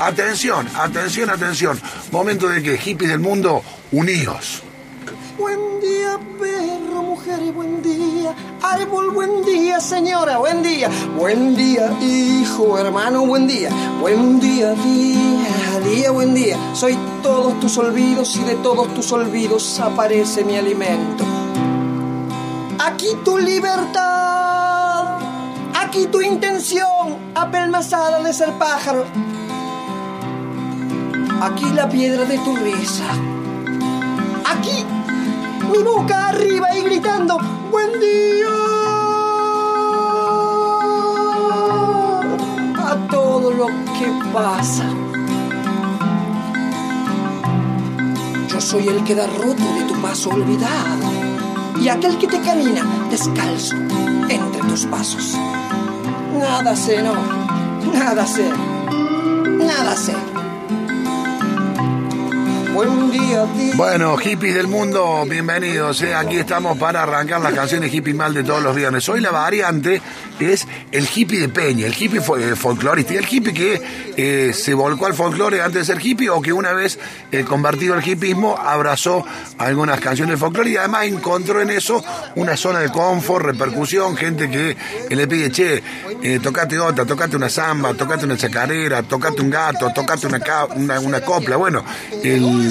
Atención, atención, atención. Momento de que hippies del mundo, unidos. Buen día, perro, mujer, buen día. Árbol, buen día, señora, buen día. Buen día, hijo, hermano, buen día. Buen día, día, día, buen día. Soy todos tus olvidos y de todos tus olvidos aparece mi alimento. Aquí tu libertad, aquí tu intención, apelmazada de ser pájaro. Aquí la piedra de tu risa. Aquí mi boca arriba y gritando, buen día a todo lo que pasa. Yo soy el que da roto de tu paso olvidado y aquel que te camina descalzo entre tus pasos. Nada sé, no, nada sé, nada sé. Bueno, hippies del mundo, bienvenidos. ¿eh? Aquí estamos para arrancar las canciones hippie mal de todos los viernes. Hoy la variante es el hippie de Peña, el hippie eh, folclorista, y el hippie que eh, se volcó al folclore antes de ser hippie o que una vez convertido al hippismo abrazó algunas canciones del folclore y además encontró en eso una zona de confort, repercusión, gente que, le pide, che, tocate otra, tocate una samba, tocate una chacarera, tocate un gato, tocate una, ca- una, una copla. Bueno, el,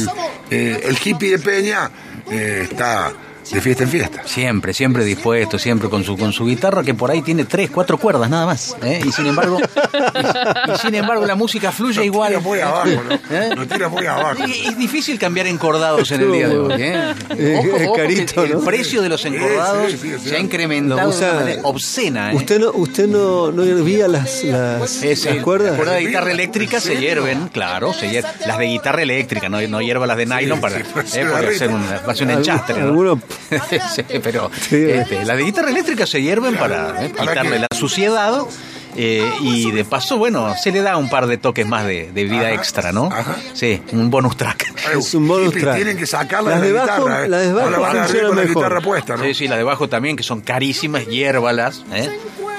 eh, el hippie de Peña eh, está de fiesta en fiesta. Siempre, siempre dispuesto, siempre con su con su guitarra que por ahí tiene tres, cuatro cuerdas nada más. ¿eh? Y sin embargo, y, y sin embargo la música fluye igual. Tira muy abajo, ¿no? ¿Eh? Lo tira muy abajo. Y- Es difícil cambiar encordados en el día de hoy. ¿eh? Es- Ojo, es ojo, carito, el ¿no? precio de los encordados Sí, sí, sí, sí. se ha incrementado usa- de una manera obscena. ¿eh? ¿Usted no, usted no, no hervía las, las, Es, las el- cuerdas? las cuerdas de guitarra eléctrica se hierven, claro, se hier- las de guitarra eléctrica, no, no hierva las de nylon para, sí, eh, hacer un enchastre. ¿no? Sí, pero Sí. este, las de guitarra eléctrica se hierven para eh, ¿Para quitarle la suciedad eh, y de paso, bueno, se le da un par de toques más de, de vida Ajá, extra, ¿no? ajá. Sí, un bonus track. Es un bonus track. Tienen que sacarla Las de de la bajo- guitarra. ¿eh? las de bajo Ahora van a abrir funcionan la guitarra puesta, ¿no? Sí, sí, las de bajo también, que son carísimas, hiérvalas, ¿eh?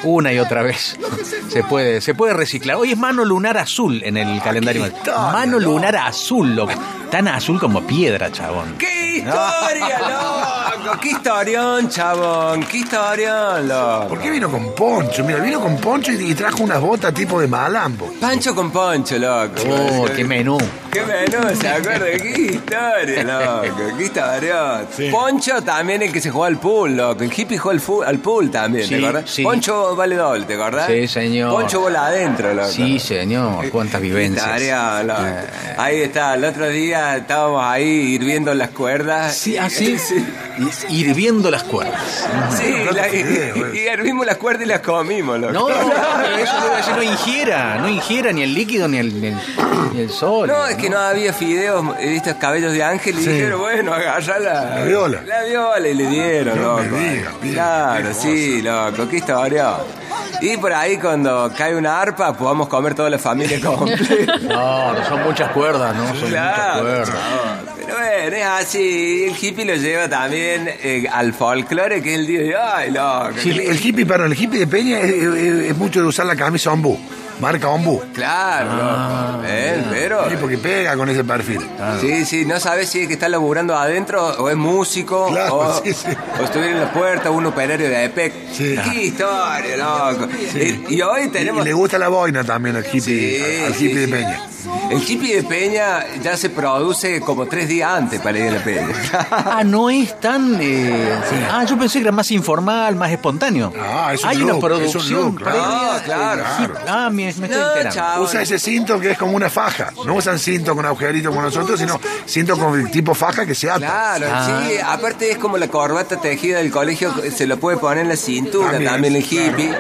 Una y otra vez. Se puede, se puede reciclar. Hoy es mano lunar azul en el calendario. Mano lunar azul, loco. Tan azul como piedra, chabón. ¡Qué historia, loco! ¡Qué historión, chabón! ¡Qué historión, loco! ¿Por qué vino con poncho? Mira, vino con poncho y, y trajo unas botas tipo de malambo. Pancho con poncho, loco. Oh, qué menú. ¡Qué menú! ¿Se acuerda? ¡Qué historia, loco! ¡Qué historión! Poncho también el que se juega al pool, loco. El hippie juega al, fu- al pool también, Sí, ¿te acordás? sí. Poncho vale doble, ¿te acordás? Sí, señor. Poncho bola adentro, loco. Sí, señor. Cuántas vivencias. Tarea, loco. Eh. Ahí está, el otro día estábamos ahí hirviendo las cuerdas. Sí, así. Hirviendo las cuerdas. Sí, la- y, fideo, y hervimos las cuerdas y las comimos, loco. No, pero eso debe decir, no ingiera, no ingiera ni el líquido ni el, el, ni el sol. No, es que no había fideos, estos cabellos de ángel y Sí. dijeron, bueno, agarra la, La viola. La viola y le dieron, No loco. me digas, bien, claro, sí, loco, qué historia. Y por ahí cuando cae una arpa podamos comer toda la familia completa. No, no son muchas cuerdas, ¿no? Son muchas Claro, cuerdas. no, pero bueno, es así. El hippie lo lleva también eh, al folclore, que es el día de ay, loco. Sí, el, el hippie, perdón, el hippie de Peña es, es- es mucho de usar la camisa ombú, marca ombú. Claro, Ah. Pero. Sí, porque pega con ese perfil. Sí, sí, no sabes si es que está laburando adentro o es músico Claro, o, sí, sí. o estuviera en la puerta un operario de EPEC. Sí. Qué historia, loco. Y, y hoy tenemos... y le gusta la boina también al hippie, Sí, al, hippie de sí. Peña. El hippie de Peña ya se produce como tres días antes para ir a la Peña. Ah, no es tan. eh, Ah, yo pensé que era más informal, más espontáneo. Ah, es un Hay look, una es un producción look, claro. previa. Claro. Sí, Ah, me, me estoy No, enterando. Usa ese cinto que es como una faja. No usan cinto con agujerito como nosotros, sino cinto con tipo faja que se ata. Claro, Ah. sí, aparte es como la corbata tejida del colegio, se lo puede poner en la cintura También, también, el hippie.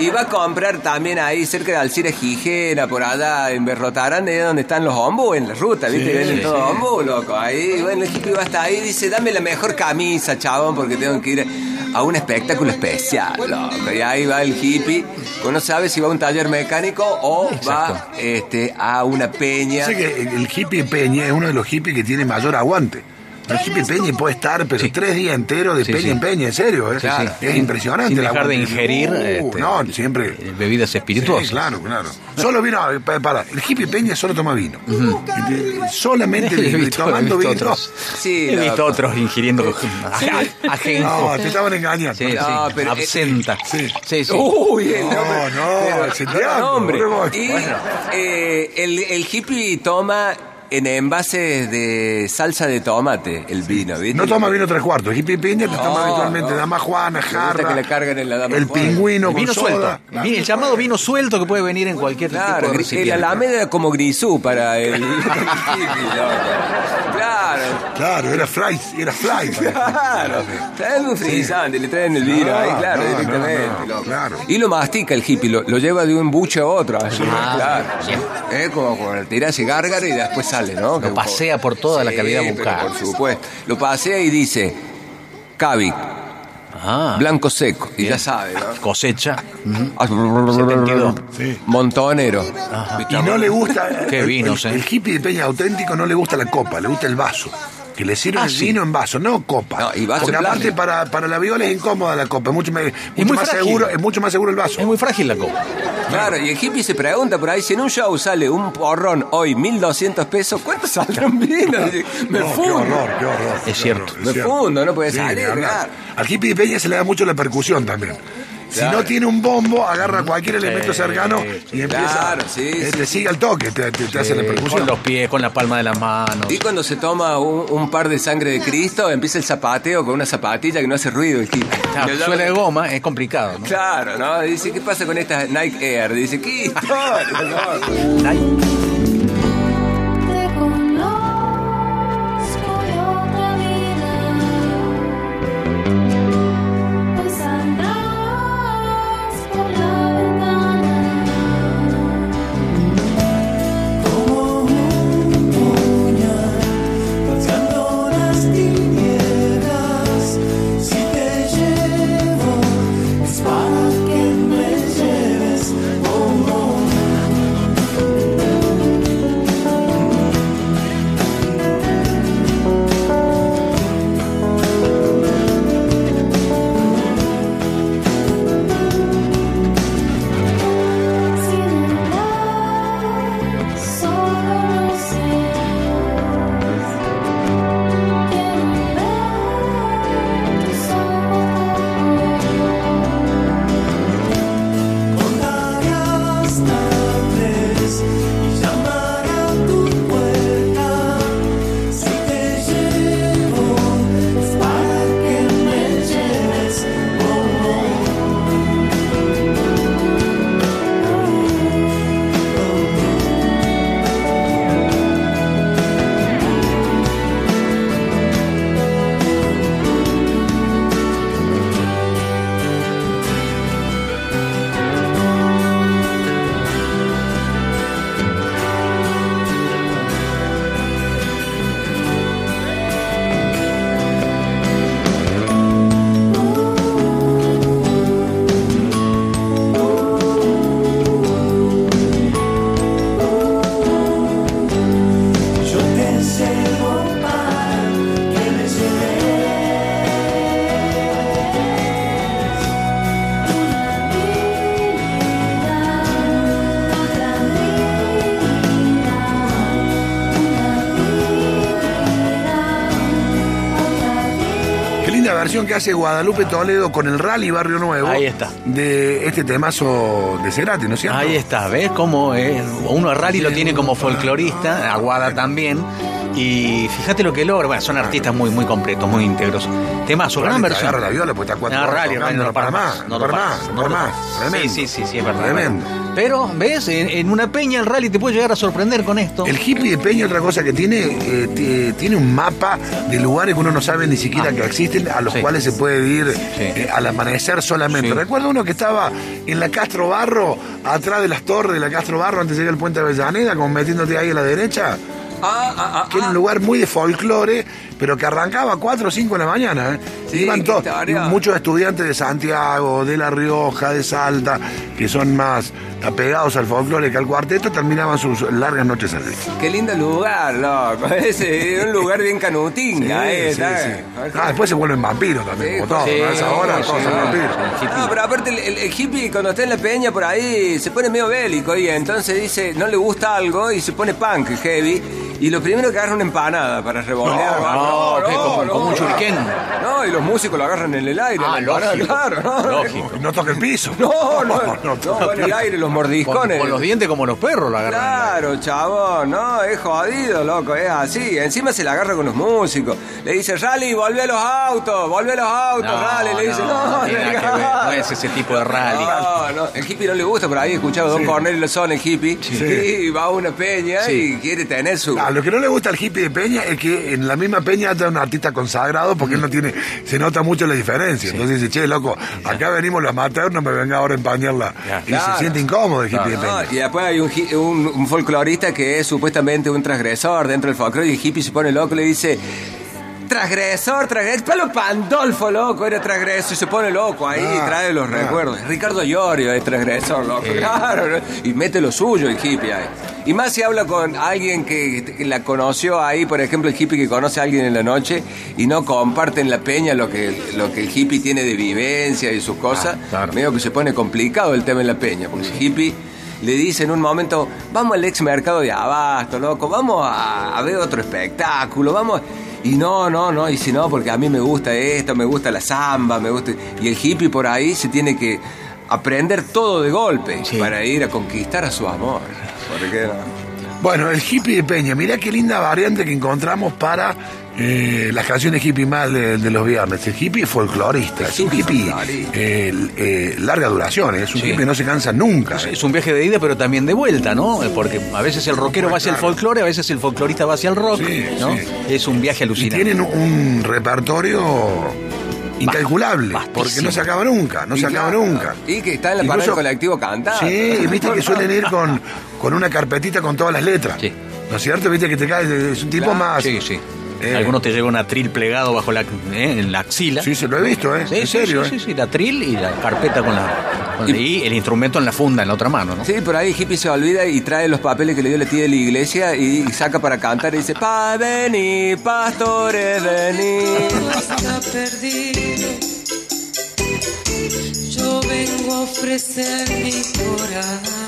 Y va a comprar también ahí cerca de Alcira Gijena, por allá en Es donde están los ombú en la ruta, ¿viste? Sí, Venden sí, todo sí. loco. Ahí, bueno, el hippie va hasta ahí y dice, dame la mejor camisa, chabón, porque tengo que ir a un espectáculo especial, loco. Y ahí va el hippie, uno sabe si va a un taller mecánico o va este, a una peña. Sé que el, hippie de Peña es uno de los hippies que tiene mayor aguante. El hippie Peña puede estar, pero tres días enteros de Sí, peña en peña, en serio. ¿eh? Claro. Es impresionante. Sin la dejar de aguante. ingerir, Uh, este, no, siempre. Bebidas espirituosas. Sí, claro, claro. Solo vino, eh, pa- para, el hippie Peña solo toma vino. Y- Solamente He vino, y visto, he tomando visto vino. otros. Sí, he visto otros ingiriendo aj- ajenjo. No, te estaban engañando. Sí, sí, No, pero- absenta. Sí. sí, sí. Uy, el No, nombre. no, el no, hombre. no, Y bueno. eh, el, el hippie toma en envases de salsa de tomate el vino, ¿viste? No toma vino tres cuartos. Hippie Peña te toma habitualmente no. dama juana, jarra. que le carguen en la dama el Juana. pingüino El con vino soda. suelto. El, vi- el llamado vino suelto que puede venir en cualquier Claro, tipo de gri- el recipiente. alameda era como grisú para el, el hippie, loco. Claro. Claro, era fly, era fly. Claro, traen un frisante, le traen el vino No, ahí, claro, no, directamente. no, no, loco. claro. Y lo mastica el hippie, lo, lo lleva de un buche a otro, así, Ah, claro. sí. Es como cuando tirase gárgara y después sale, ¿no? Que- pasea por toda la cavidad bucal. Por supuesto. Lo pasea y dice, Cavic, Ah, blanco seco, y ya sabe, ¿no? cosecha. Ah, 72. Sí. Montonero. Y no le gusta. Qué el- vinos, el, eh. el hippie de Peña auténtico no le gusta la copa, le gusta el vaso. Que le sirve Ah, el sí. vino en vaso, no copa. No, y vaso Porque aparte para, para la viola es incómoda la copa, es mucho, me- mucho muy más frágil. seguro, es mucho más seguro el vaso. Es muy frágil la copa. Claro, y el hippie se pregunta por ahí, si en un show sale un porrón hoy 1200 pesos, ¿cuánto saldrá un vino? Me No, qué fundo. horror, qué horror. Es qué cierto. horror, Me cierto. fundo, no puede Sí, salir, claro. Al hippie de Peña se le da mucho la percusión también. Si no tiene un bombo, agarra cualquier elemento cercano y empieza. Claro, sí, eh, sí, te sigue al toque, te, te- te hace la percusión. con los pies, con la palma de las manos. Y cuando se toma un, un par de sangre de Cristo, empieza el zapateo con una zapatilla que no hace ruido el hippie. Claro, suela de goma es complicado, ¿no? Claro, ¿no? Dice, ¿qué pasa con estas Nike Air? Dice, ¿qué historia? no? Ay, que hace Guadalupe Toledo con el Rally Barrio Nuevo. Ahí está. De este temazo de Cerati, ¿no es cierto? Ahí está, ¿ves cómo es? Uno a Rally lo tiene como folclorista, Aguada también. Y fíjate lo que logra. Bueno, son artistas muy, muy completos, muy íntegros. Temazo, gran versión. agarra la viola, pues está cuatro No, Rally, Rally no no lo para más. no para más, no para más. Tremendo. sí, sí, sí, es verdad. Tremendo. Pero, ¿ves? En, en una peña el Rally te puede llegar a sorprender con esto. El hippie de Peña, otra cosa que tiene, eh, ti- tiene un mapa de lugares que uno no sabe ni siquiera Ah. que existen, a los Sí. cuales se puede ir Sí. eh, al amanecer solamente. Sí. Recuerdo uno que estaba en la Castro Barro, atrás de las torres de la Castro Barro, antes de llegar al puente de Avellaneda, como metiéndote ahí a la derecha. Ah, ah, ah, que era un lugar muy de folclore, pero que arrancaba a 4 o 5 de la mañana. ¿eh? Sí, Iban todos, muchos estudiantes de Santiago, de La Rioja, de Salta, que son más apegados al folclore que al cuarteto, terminaban sus largas noches allí. Qué lindo lugar, loco. Ese es un lugar bien canutinga, eh. Sí, sí. Ah, después se vuelven vampiros también, Sí, como todos. sí, ¿no? A esa hora sí, todos sí, son vampiros. No, pero aparte el, el- el hippie cuando está en la peña por ahí se pone medio bélico y entonces dice no le gusta algo y se pone punk heavy y lo primero que agarra una empanada para revolver. No, no, ¿qué? Como- como un shuriken. No, y los músicos lo agarran en el aire. Ah, la empanada, lógico. Claro, no. Lógico. No toca el piso. No, no, no, no en el aire los Con, mordiscones. con los dientes como los perros lo agarran. Claro, chabón, no, es jodido, loco, es así. Encima se la agarra con los músicos. Le dice, Rally, volvé a los autos, volvé a los autos, No, Rally. Le dice, no, no, no es ese tipo de rally. No, no, el hippie no le gusta, por ahí he escuchado a Don Cornelio Son, el hippie, y va a una peña y quiere tener su... Lo que no le gusta al hippie de Peña es que en la misma Peña haya un artista consagrado porque él no tiene, se nota mucho la diferencia. Entonces dice, che, loco, acá venimos los maternos, no me venga ahora a empañarla. Y Claro. se siente incómodo el hippie de No, Peña. y después hay un- un folclorista que es supuestamente un transgresor dentro del folclore y el hippie se pone loco y le dice... Transgresor, transgresor, palo Pandolfo, loco, era transgresor y se pone loco ahí y Ah, trae los ah. recuerdos. Ricardo Llorio es transgresor, loco, claro, ¿no? y mete lo suyo el hippie ahí. Y más si habla con alguien que, que la conoció ahí, por ejemplo, el hippie que conoce a alguien en la noche y no comparte en la peña lo que, lo que el hippie tiene de vivencia y sus cosas, Ah, claro. medio que se pone complicado el tema en la peña, porque el hippie le dice en un momento, vamos al ex mercado de abasto, loco, vamos a, a ver otro espectáculo, vamos... Y no, no, no, y si no, porque a mí me gusta esto, me gusta la samba, me gusta... Y el hippie por ahí se tiene que aprender todo de golpe Sí. para ir a conquistar a su amor. ¿Por qué no? Bueno, el hippie de Peña, mirá qué linda variante que encontramos para eh, las canciones hippie mal de, de los viernes. El hippie folclorista, es un hippie eh, eh, larga duración, es un Sí. hippie que no se cansa nunca. Es- Es un viaje de ida, pero también de vuelta, ¿no? Porque a veces el rockero va hacia el folclore, a veces el folclorista va hacia el rock, Sí, ¿no? sí. Es un viaje Y alucinante. tienen un repertorio incalculable, vastísimo. porque no se acaba nunca, no Y se acaba claro, nunca. Y que está en la del Incluso- colectivo cantando. Sí, y viste que suelen ir con, con una carpetita con todas las letras. Sí. ¿No es cierto? Viste que te cae, es un tipo Claro, más. Sí, sí. Eh. Algunos te llevan un atril plegado bajo la, eh, en la axila. Sí, se lo he visto, ¿eh? Sí, en sí, serio, sí, ¿eh? sí, sí, la atril y la carpeta con la, con- y el instrumento en la funda, en la otra mano, ¿no? Sí, por ahí hippie se olvida y trae los papeles que le dio la tía de la iglesia y saca para cantar y dice, pa venir, pastores, está perdido. Yo vengo a ofrecer mi corazón.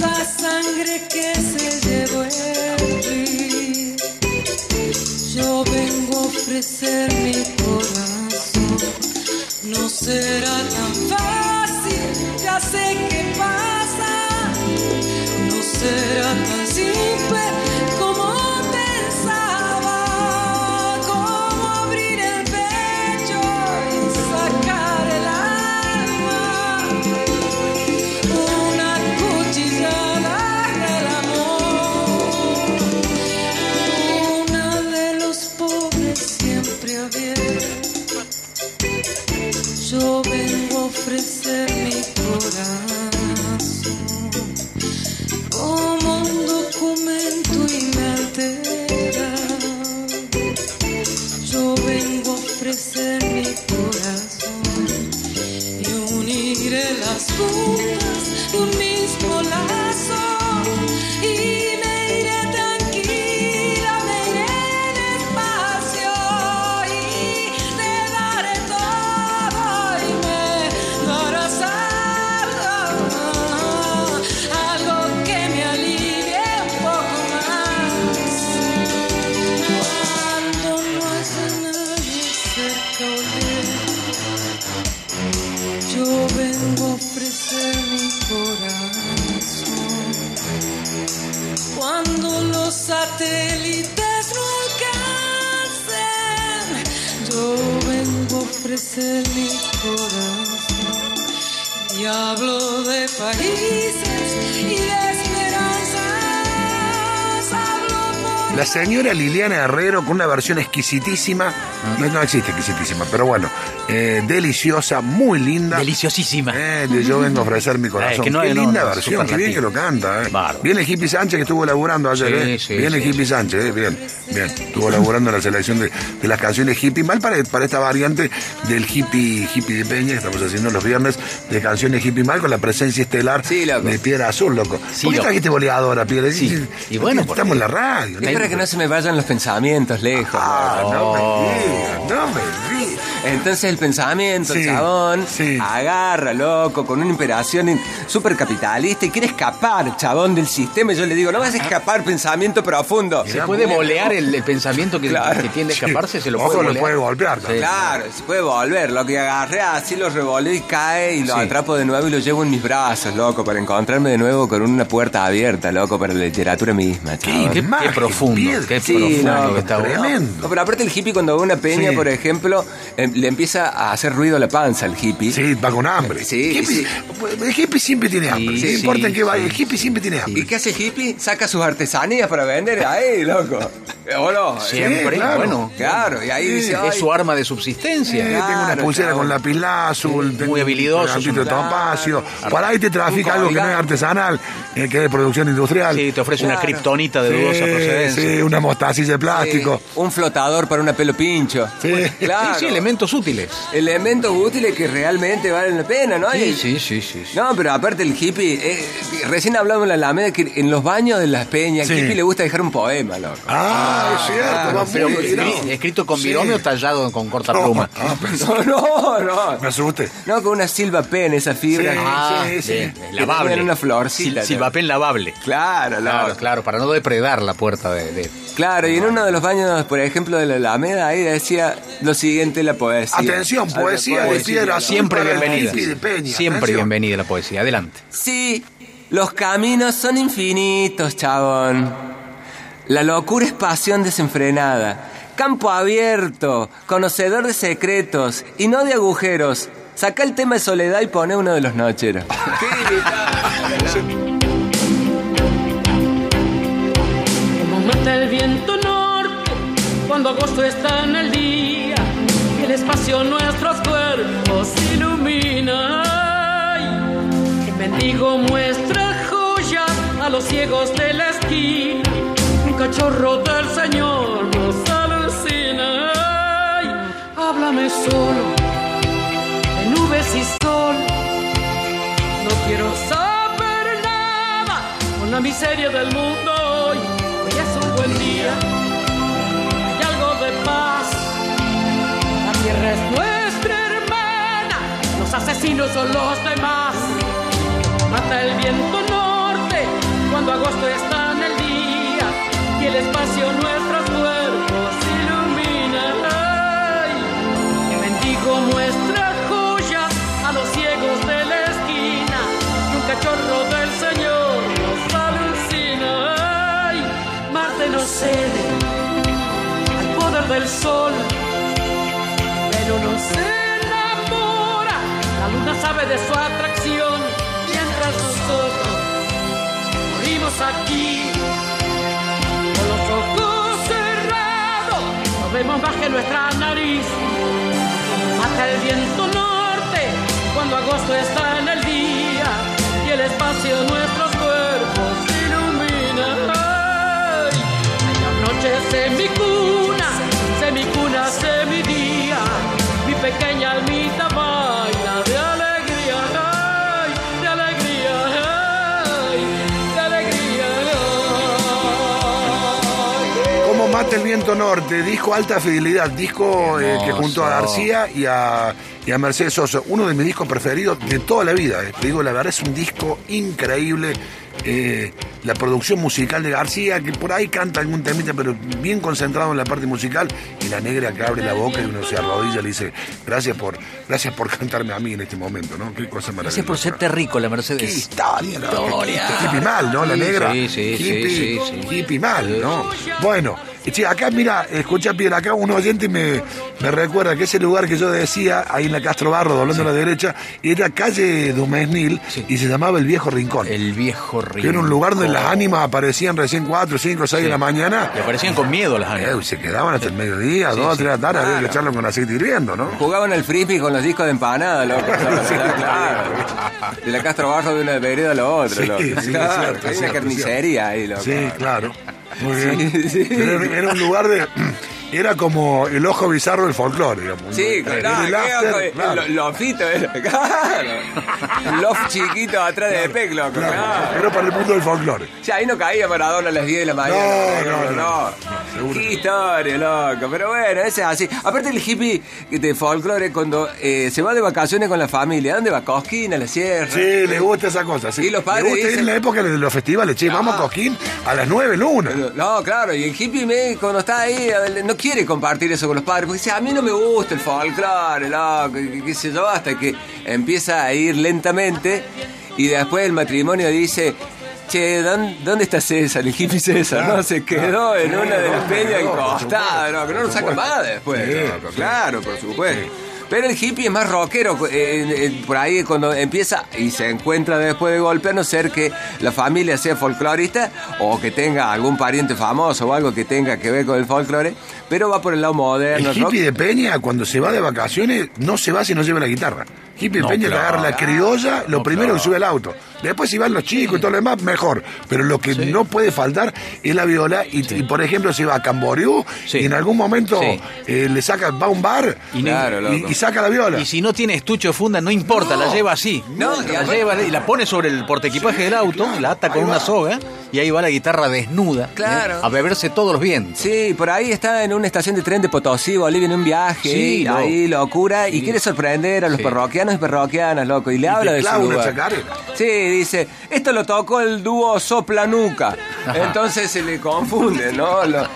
Tanta sangre que se llevó el río. Yo vengo a ofrecer mi corazón. No será tan fácil, ya sé qué pasa. No será tan simple ofrecer mi corazón hablo de países y de esperanzas. Hablo por La señora Liliana Herrero con una versión exquisitísima. No, no existe exquisitísima, pero bueno. Eh, deliciosa, muy linda. Deliciosísima. Eh, de yo vengo a ofrecer mi corazón. Eh, que no- Qué no, linda no, versión, qué bien que lo canta. Eh. Bárbaro. Viene Hippie Sánchez que estuvo laburando ayer. Sí, eh. sí, Viene sí. Hippie Sánchez, eh. bien, bien. Estuvo laburando en la selección de, de las canciones hippie, mal para, para esta variante del hippie, hippie de Peña que estamos haciendo los viernes de canciones hippie mal con la presencia estelar de Piedra Azul, loco. Sí, ¿Por qué trajiste boleadora, Piedra? Sí. Y bueno, estamos porque- en la radio. Es para que no se me vayan los pensamientos lejos. Ah, no me digas, no me digas. Entonces el pensamiento, Sí, el chabón, sí. agarra, loco, con una imperación súper capitalista y quiere escapar, chabón, del sistema. Y yo le digo, no vas a escapar, pensamiento profundo. Se puede bolear el, el pensamiento que, Claro. que tiende a escaparse, se lo Ojo, puede lo puede golpear. Sí. Claro, se puede volver, lo que agarré así lo revolé y cae y lo Sí. atrapo de nuevo y lo llevo en mis brazos, loco, para encontrarme de nuevo con una puerta abierta, loco, para la literatura misma, chabón. Qué, Magia, qué profundo, qué Sí, profundo no, que está tremendo. No, pero aparte el hippie cuando ve una peña, Sí. por ejemplo, le empieza a hacer ruido a la panza el hippie. Sí, va con hambre. Sí, hippie, sí. El hippie siempre tiene hambre. Sí, no importa en qué vaya, el hippie siempre tiene hambre. ¿Y qué hace el hippie? Saca sus artesanías para vender ahí, loco. ¿O no? Siempre, claro. bueno. Claro, y ahí dice, Es su arma de subsistencia. Eh, tengo una Claro, pulsera chabón. con lapilazul, tengo muy habilidoso, un de claro. topacio. Por ahí te trafica algo que no es artesanal, eh, que es de producción industrial. Sí, te ofrece una Claro. kriptonita de dudosa procedencia. sí, una mostacilla de plástico. eh, un flotador para una pelo pincho. Sí. Claro. Sí, sí, elementos útiles. Elementos útiles que realmente valen la pena, ¿no? Sí, sí, sí, sí. sí. No, pero aparte el hippie, eh, recién hablamos en la Alameda que en los baños de las peñas, Sí. hippie le gusta dejar un poema, loco. Ah, es cierto, claro, va Pero muy escrito con Sí. binomio tallado con cortapluma. Ah, pensé- No, no, no. me asusté. No, con una silva pen, esa fibra. Ah, sí, sí. lavable. una florcita, Sil- Silvapen lavable. Claro, Claro, claro, para no depredar la puerta de... Claro, y en uno de los baños, por ejemplo, de la Alameda, ahí decía lo siguiente la poesía. Atención, poesía de piedra. Siempre bienvenida. Siempre atención. bienvenida la poesía. Adelante. Sí, los caminos son infinitos, chabón. La locura es pasión desenfrenada. Campo abierto, conocedor de secretos y no de agujeros. Saca el tema de soledad y pone uno de los nocheros. Mata el viento norte cuando agosto está en el día el espacio nuestros cuerpos ilumina. Ay, Que bendigo muestra joyas a los ciegos de la esquina. Un cachorro del Señor nos alucina. Háblame solo de nubes y sol. No quiero saber nada con la miseria del mundo día, hay algo de paz. La tierra es nuestra hermana, los asesinos son los demás. Mata el viento norte cuando agosto está en el día y el espacio nuestros del sol, pero no se enamora. La luna sabe de su atracción mientras nosotros morimos aquí. Con los ojos cerrados, nos vemos más que nuestra nariz. Mata el viento norte cuando agosto está en el día y el espacio nuestros el viento norte, disco alta fidelidad, disco eh, que junto a García y a, y a Mercedes Sosa, uno de mis discos preferidos de toda la vida. eh. Te digo, la verdad es un disco increíble. eh, la producción musical de García, que por ahí canta algún temita, pero bien concentrado en la parte musical, y la negra que abre la boca y uno se arrodilla y le dice, gracias por, gracias por cantarme a mí en este momento, ¿no? Qué cosa maravillosa. Gracias por serte rico, la Qué Mercedes. historia, ¿no? Historia. Hippie mal, ¿no? La negra. sí, sí, hippie, sí, hippie mal, ¿no? Bueno, che, acá, mira, escucha bien, acá un oyente me, me recuerda que ese lugar que yo decía, ahí en la Castro Barro, doblando a la derecha, era calle Dumesnil y se llamaba El Viejo Rincón. El viejo que río. era un lugar donde las ánimas aparecían recién 4, 5, 6 de la mañana. Le aparecían con miedo las Eh, ánimas. y se quedaban hasta el mediodía, dos, tres de la tarde, había que echarlo con aceite hirviendo, ¿no? Jugaban al frisbee con los discos de empanada, loco. claro. De la Castro Barro de una vereda a la otra, Sí, loco. sí, es Claro, cierto, es una cierto, carnicería ahí, loco. Sí, claro. Muy bien. Sí, sí. Pero era, era un lugar de. Era como el ojo bizarro del folclore, digamos. Sí, claro, claro. lo- lofito era, claro. Un loft chiquito atrás de Pec, loco, Claro, claro. Era para el mundo del folclore. Sí, ahí no caía Maradona a las 10 de la mañana. No, no, no. Seguro Qué no. historia, loco. Pero bueno, ese es así. Aparte el hippie de folclore, cuando eh, se va de vacaciones con la familia, ¿dónde va? Cosquín, a la sierra. Sí, le gusta esa cosa. Sí. Y los padres le gusta ir en la época de los festivales. Che, vamos a Coquín a las 9 luna. No, claro, y el hippie me, cuando está ahí no quiere compartir eso con los padres, porque dice, a mí no me gusta el folclore, loco, qué, qué sé yo, hasta que empieza a ir lentamente y después el matrimonio dice, che, ¿dónde, está César? El hippie César, ¿no? Se quedó en una de las peñas encostadas, no, que no lo saca más después, claro, por supuesto. Pero el hippie es más rockero, eh, eh, por ahí cuando empieza y se encuentra después de golpe, a no ser que la familia sea folclorista o que tenga algún pariente famoso o algo que tenga que ver con el folclore, pero va por el lado moderno. El rock. hippie de Peña, cuando se va de vacaciones, no se va si no lleva la guitarra. Hippie de Peña claro. agarra la criolla, lo No, primero claro. que sube al auto. Después, si van los chicos y todo lo demás, mejor. Pero lo que no puede faltar es la viola. Y, y, por ejemplo, si va a Camboriú Sí. y en algún momento Sí. eh, le saca, va a un bar Y Claro, saca la viola. Y si no tiene estucho de funda, no importa, la lleva así. No, la lleva y la pone sobre el portaequipaje del auto, la ata con una va. soga y ahí va la guitarra desnuda. Claro. ¿eh? A beberse todos los vientos. Sí, por ahí está en una estación de tren de Potosí, Bolivia, en un viaje, Sí, y loco. ahí locura, y quiere sorprender a los Sí. parroquianos y parroquianas, loco, y le Y habla te de su lugar. Sí, dice, esto lo tocó el dúo Soplanuca, entonces se le confunde, ¿no? Lo-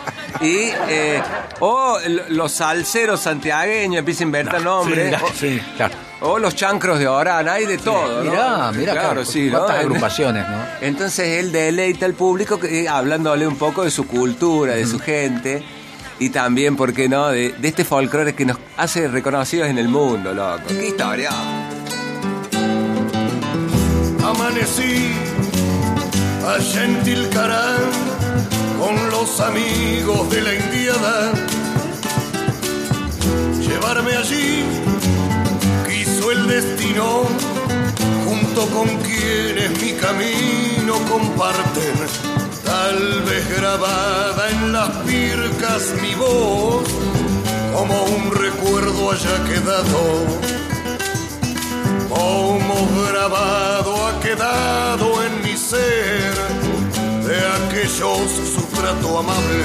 y, eh, o los salseros santiagueños, empieza a inventar nombres, sí, o, sí. Claro. o los chancros de Orán, hay de todo, ¿no? Mirá, mirá, claro, claro, sí, ¿no? agrupaciones, ¿no? Entonces él deleita al público que- eh, hablándole un poco de su cultura, de su gente y también, ¿por qué no?, de, de este folclore que nos hace reconocidos en el mundo, loco. ¡Qué historia! Amanecí allá en Tilcarán con los amigos de la indiada. Llevarme allí quiso el destino, junto con quienes mi camino comparten. Tal vez grabada en las pircas mi voz, como un recuerdo haya quedado como grabado ha quedado en mi ser de aquellos su trato amable.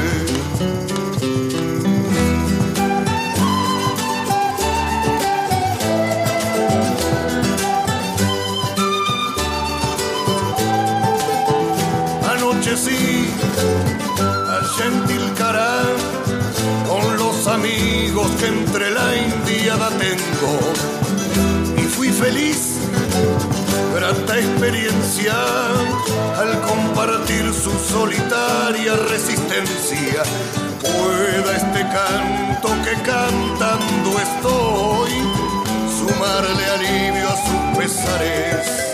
Anochecí allá en Tilcarán con los amigos que entre la indiada tengo grata experiencia al compartir su solitaria resistencia. Pueda este canto que cantando estoy sumarle alivio a sus pesares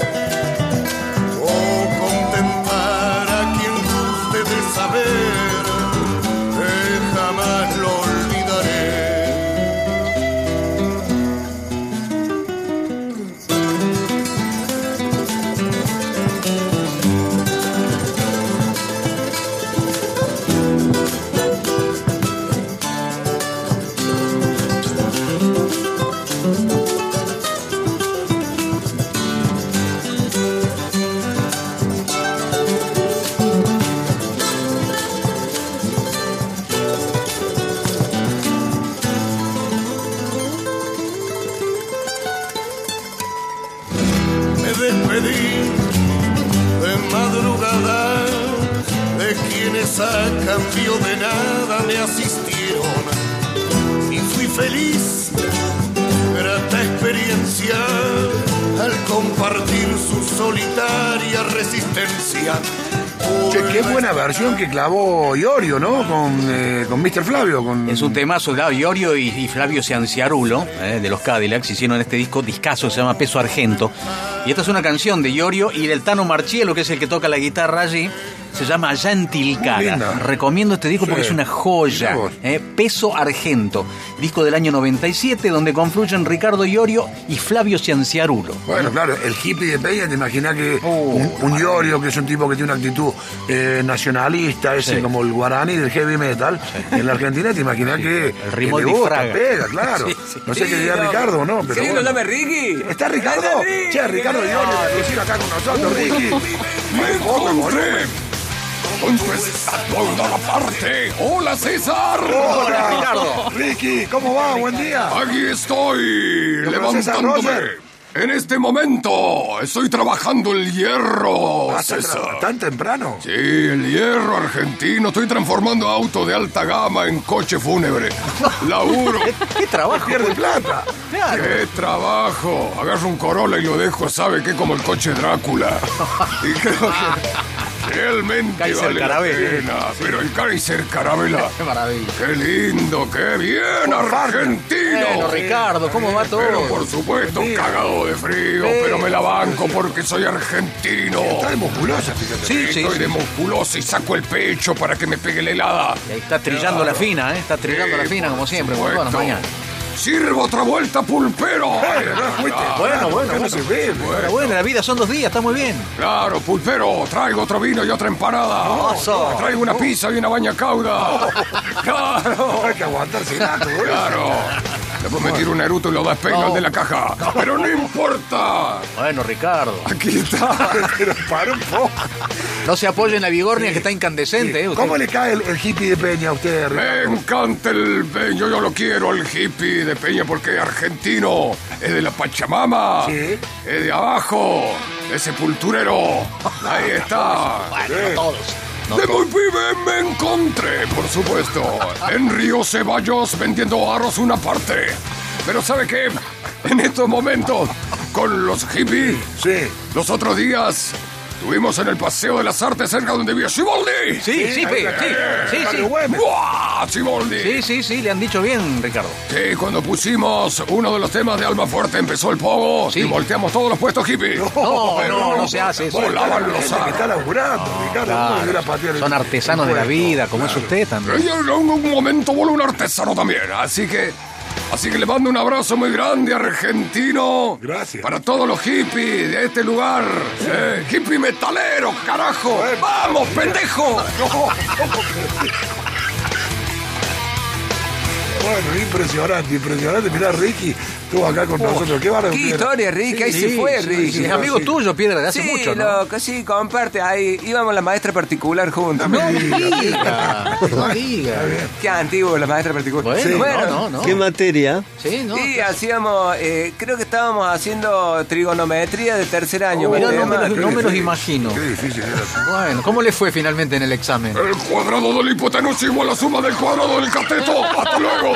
clavó Iorio, ¿no? Con, eh, con Mr. Flavio. Con... Es un temazo, claro, Iorio y, y Flavio Cianciarulo, eh, de los Cadillacs, hicieron este disco discazo, se llama Peso Argento. Y esta es una canción de Iorio y del Tano Marchielo, que es el que toca la guitarra allí. Se llama Allá en Tilcara. Linda. Recomiendo este disco porque Sí. es una joya. Eh, Peso Argento, disco del año 97, donde confluyen Ricardo Iorio y Flavio Cianciarulo. Bueno, claro, el hippie de Peña, te imaginas que un, un Iorio, que es un tipo que tiene una actitud eh, nacionalista, ese Sí. como el guaraní del heavy metal, en la Argentina te imaginas que, El ritmo de pega, claro. Sí, sí. No sé qué diría Ricardo, ¿no? Pero ¿Sí? ¿Lo bueno. llama Ricky? ¿Está Ricardo? Che, Ricardo Iorio, inclusive acá con nosotros, Ricky. ¡Me encontré! Entonces, a toda la parte. ¡Hola, César! Hola, Ricardo. Ricky, ¿cómo va? Buen día. Aquí estoy, ¿Lo conoces a levantándome. En este momento estoy trabajando el hierro, ¿Vas a tra- César. ¿Tan temprano? Sí, el hierro argentino. Estoy transformando auto de alta gama en coche fúnebre. Laburo. ¿Qué trabajo? Pierde plata. Claro. ¡Qué trabajo! Agarro un Corolla y lo dejo, ¿sabe qué? Como el coche Drácula. Y creo que realmente Kaiser vale la Carabela. pena. Pero el Kaiser Carabela. Qué maravilla. ¡Qué lindo! ¡Qué bien, argentino! Bueno, Ricardo, ¿cómo va todo? Pero por supuesto, cagado de frío, pero me la banco porque soy argentino. Está de musculosa, fíjate. Sí, sí, Estoy sí. de musculoso y saco el pecho para que me pegue la helada. Y ahí está trillando la fina, ¿eh? Está trillando la fina como siempre, las Supuesto. mañanas. ¡Sirvo otra vuelta, pulpero! Bueno. Bueno, bueno, ¿Qué no bueno. bueno, la vida son dos días, está muy bien. Claro, pulpero, traigo otro vino y otra empanada. Oso. Traigo una pizza y una baña cauda. Claro, Hay que boludo. claro. Después me tiro un eruto y lo despeino No. al de la caja. Pero no importa. Bueno, Ricardo, Aquí está. Pero para un poco. no se apoye en la vigornia que está incandescente, ¿eh? Usted- ¿Cómo le cae el, el hippie de Peña a usted, Me Ricardo? encanta el peño, yo lo quiero, el hippie de Peña, porque es argentino, es de la Pachamama, Sí. es de abajo, es sepulturero. Ahí está. Bueno, no todos. No De muy pibe me encontré, por supuesto, en Río Ceballos vendiendo arroz una parte. Pero ¿sabe qué? En estos momentos, con los hippies, Sí. los otros días, estuvimos en el Paseo de las Artes cerca donde vive Siboldi. Sí, sí, sí, sí, sí, sí. ¡Buah, Siboldi! Sí, sí, sí, le han dicho bien, Ricardo. Sí, cuando pusimos uno de los temas de Alma Fuerte empezó el pogo Sí. y volteamos todos los puestos hippies. No, no, no se hace eso. Volaban los que está laburando, Ricardo. ¿cómo le hubiera pateado el- Son artesanos de la vida, como es usted también. Y en un momento voló un artesano también, así que... Así que le mando un abrazo muy grande argentino. Gracias. Para todos los hippies de este lugar. Eh, hippie metalero, carajo. ¡Vamos, pendejo! Bueno, impresionante, impresionante. Mirá, Ricky estuvo acá con nosotros. Qué bárbaro. ¡Qué historia, Ricky! Ahí se fue, Ricky. Sí, es amigo tuyo, Piedra, de hace Sí, mucho, ¿no? loco, sí, comparte ahí. Íbamos la maestra particular juntos. No diga, no diga. Qué antiguo la maestra particular. Bueno, no, no, no. ¿Qué materia? Sí, no. Sí, hacíamos, eh, creo que estábamos haciendo trigonometría de tercer año. Mirá, me no me, los- no me los imagino. Qué difícil era. Bueno, ¿cómo le fue finalmente en el examen? El cuadrado del hipotenusa igual a la suma del cuadrado del cateto. ¡Hasta luego!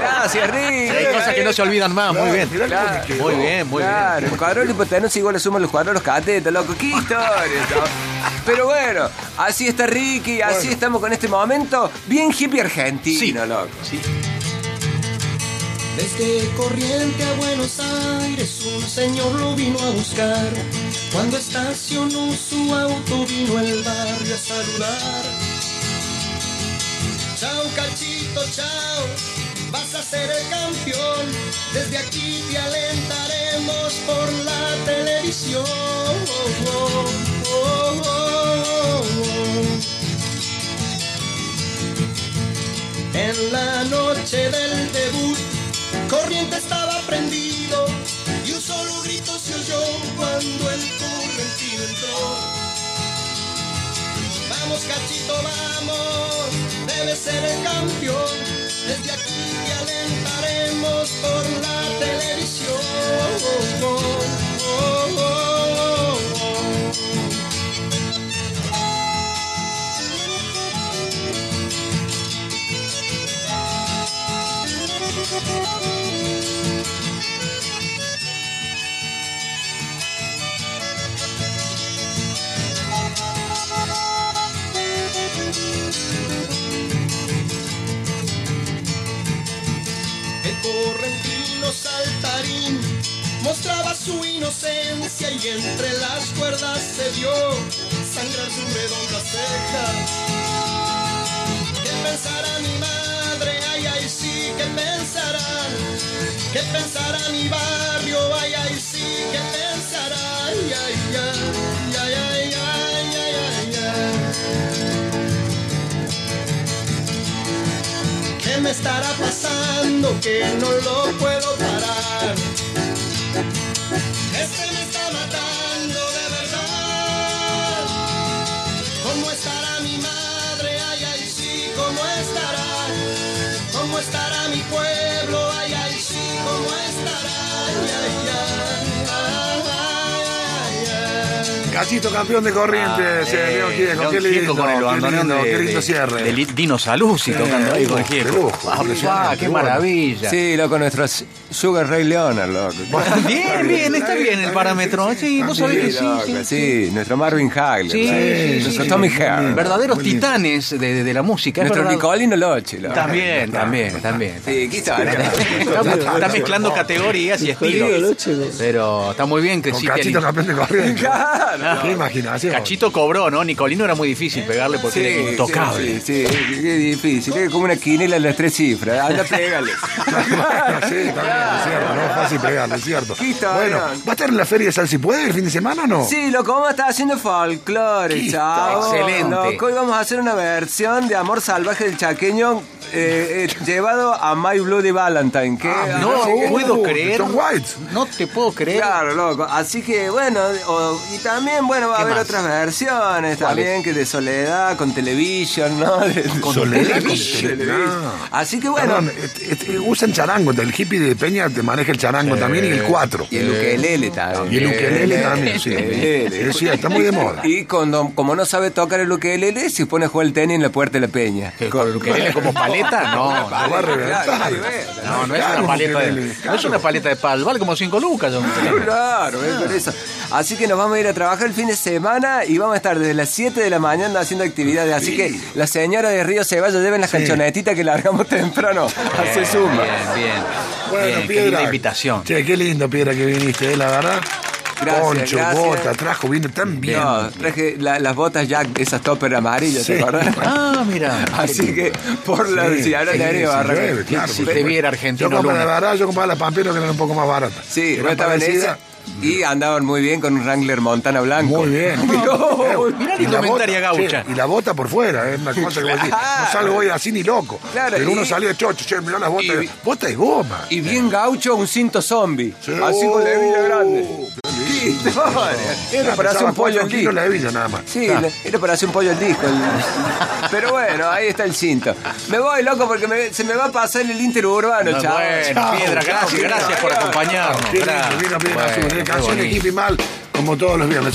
Gracias, Ricky. Hay cosas que no se olvidan más, muy bien. Muy bien, muy claro, bien. el cuadro del hipotenusa igual le suman los cuadros los catetos, loco. ¡Qué historia! Pero bueno, así está Ricky, así estamos con este momento bien hippie argentino, Sí. loco. Desde Corriente a Buenos Aires un señor lo vino a buscar. Cuando estacionó su auto vino el barrio a saludar. Chao cachito, chao, vas a ser el campeón. Desde aquí te alentaremos por la televisión. Oh, oh. En la noche del debut, Corriente estaba prendido y un solo grito se oyó cuando el Cachito, vamos, debe ser el campeón. Desde aquí te alentaremos por la televisión. Oh, oh, oh, su inocencia y entre las cuerdas se vio sangrar sus redondas cejas. ¿Qué pensará mi madre? Ay, ay, sí, ¿qué pensará? ¿Qué pensará mi barrio? Ay, ay, sí, ¿qué pensará? Ay, ay, ay, ay, ay, ay, ay, ay, ay. ¿Qué me estará pasando que no lo puedo Cachito campeón de corrientes, Ah, eh, León Gieco, León qué Gieco lindo, con el qué bandoneón lindo, de, qué lindo de- cierre. de Dino Saluzzi tocando ahí con de Gieco. lujo, Ah, impresionante, qué bueno. maravilla. Sí, loco, nuestro Sugar Ray Leonard, loco. Bien, bien, está bien el parámetro. Sí, vos sabés que Sí, sí, loco, sí. sí, nuestro Marvin Hagler. Sí, nuestro sí, Tommy. Hair. Verdaderos titanes de, de- de la música. es Nuestro verdad. Nicolino Loche. loco. También, también, también. Sí, qué. Está, está mezclando categorías y estilos. Pero está muy bien que Con sí Cachito campeón de corrientes. Claro. Qué imaginación. Cachito cobró, ¿no? Nicolino era muy difícil pegarle porque era intocable. Sí, sí, sí, qué difícil. Es como una quinela en las tres cifras. Anda, pégale. sí, también, es cierto, no es fácil pegarle, es cierto. Bueno, ¿va a estar en la feria de Sal si puede el fin de semana o no? Sí, loco, vamos a estar haciendo folclore, chao. excelente. Loco, hoy vamos a hacer una versión de Amor Salvaje del Chaqueño eh, eh, llevado a My Bloody Valentine. Que, Ah, No Uh, puedo creer. John White. No te puedo creer. Claro, loco. Así que bueno, o- y también, bueno, va a ¿Qué haber más? otras versiones también, que de Soledad, con Television, ¿no? De- Con Soledad, con Television. Así que bueno. Perdón, et- et- usan charango, el hippie de Peña te maneja el charango también y el 4. Y el ukelele también. Y el ukelele también, sí. Ukelele. Es cierto, está muy de moda. Y cuando, como no sabe tocar el ukelele, se pone a jugar el tenis en la puerta de la peña. ¿Con el ukelele como paleta? No. Lo va a reventar. Claro, No, no es Claro, una un paleta de, no es una paleta de pal, vale como 5 lucas. Claro, es por eso. Así que nos vamos a ir a trabajar el fin de semana y vamos a estar desde las 7 de la mañana haciendo actividades. Así que la señora de Río Ceballos lleven las canchonetitas que largamos temprano. Hace suma. Bien, bien. Bueno, bien, qué Piedra. linda invitación. Che, qué lindo, Piedra, que viniste, eh, la verdad. Gracias, Poncho, gracias. bota, trajo, vino tan bien. No, traje la- las botas Jack, esas topper amarillas, ¿te Sí. acordás? Ah, mira. Así que por la Sí, si ahora sí, te sí, barra. Si te viera Yo argentino compré la Luna. verdad, yo compraba la Pampero que era un poco más barata. Sí, no estaba en esa. Y andaban muy bien con un Wrangler Montana blanco. Muy bien. No, mirá la y la indumentaria bota- gaucha. che, y la bota por fuera, es una cosa que decís, no salgo hoy así ni loco. Claro, Pero y- uno salía chocho, che, mirá las botas. y- bota de goma. Y bien gaucho, un cinto zombie. Sí. Así con la hebilla Oh, grande. Era para hacer un pollo kilos disco. la hebilla nada más. Sí, era para hacer un pollo al disco. el- Pero bueno, ahí está el cinto. Me voy, loco, porque me- se me va a pasar el interurbano, No, chaval. bueno, Chao, Piedra, chao, gracias, gracias por acompañarnos. Gracias. Bueno, canciones bonito. hippie mal, como todos los viernes.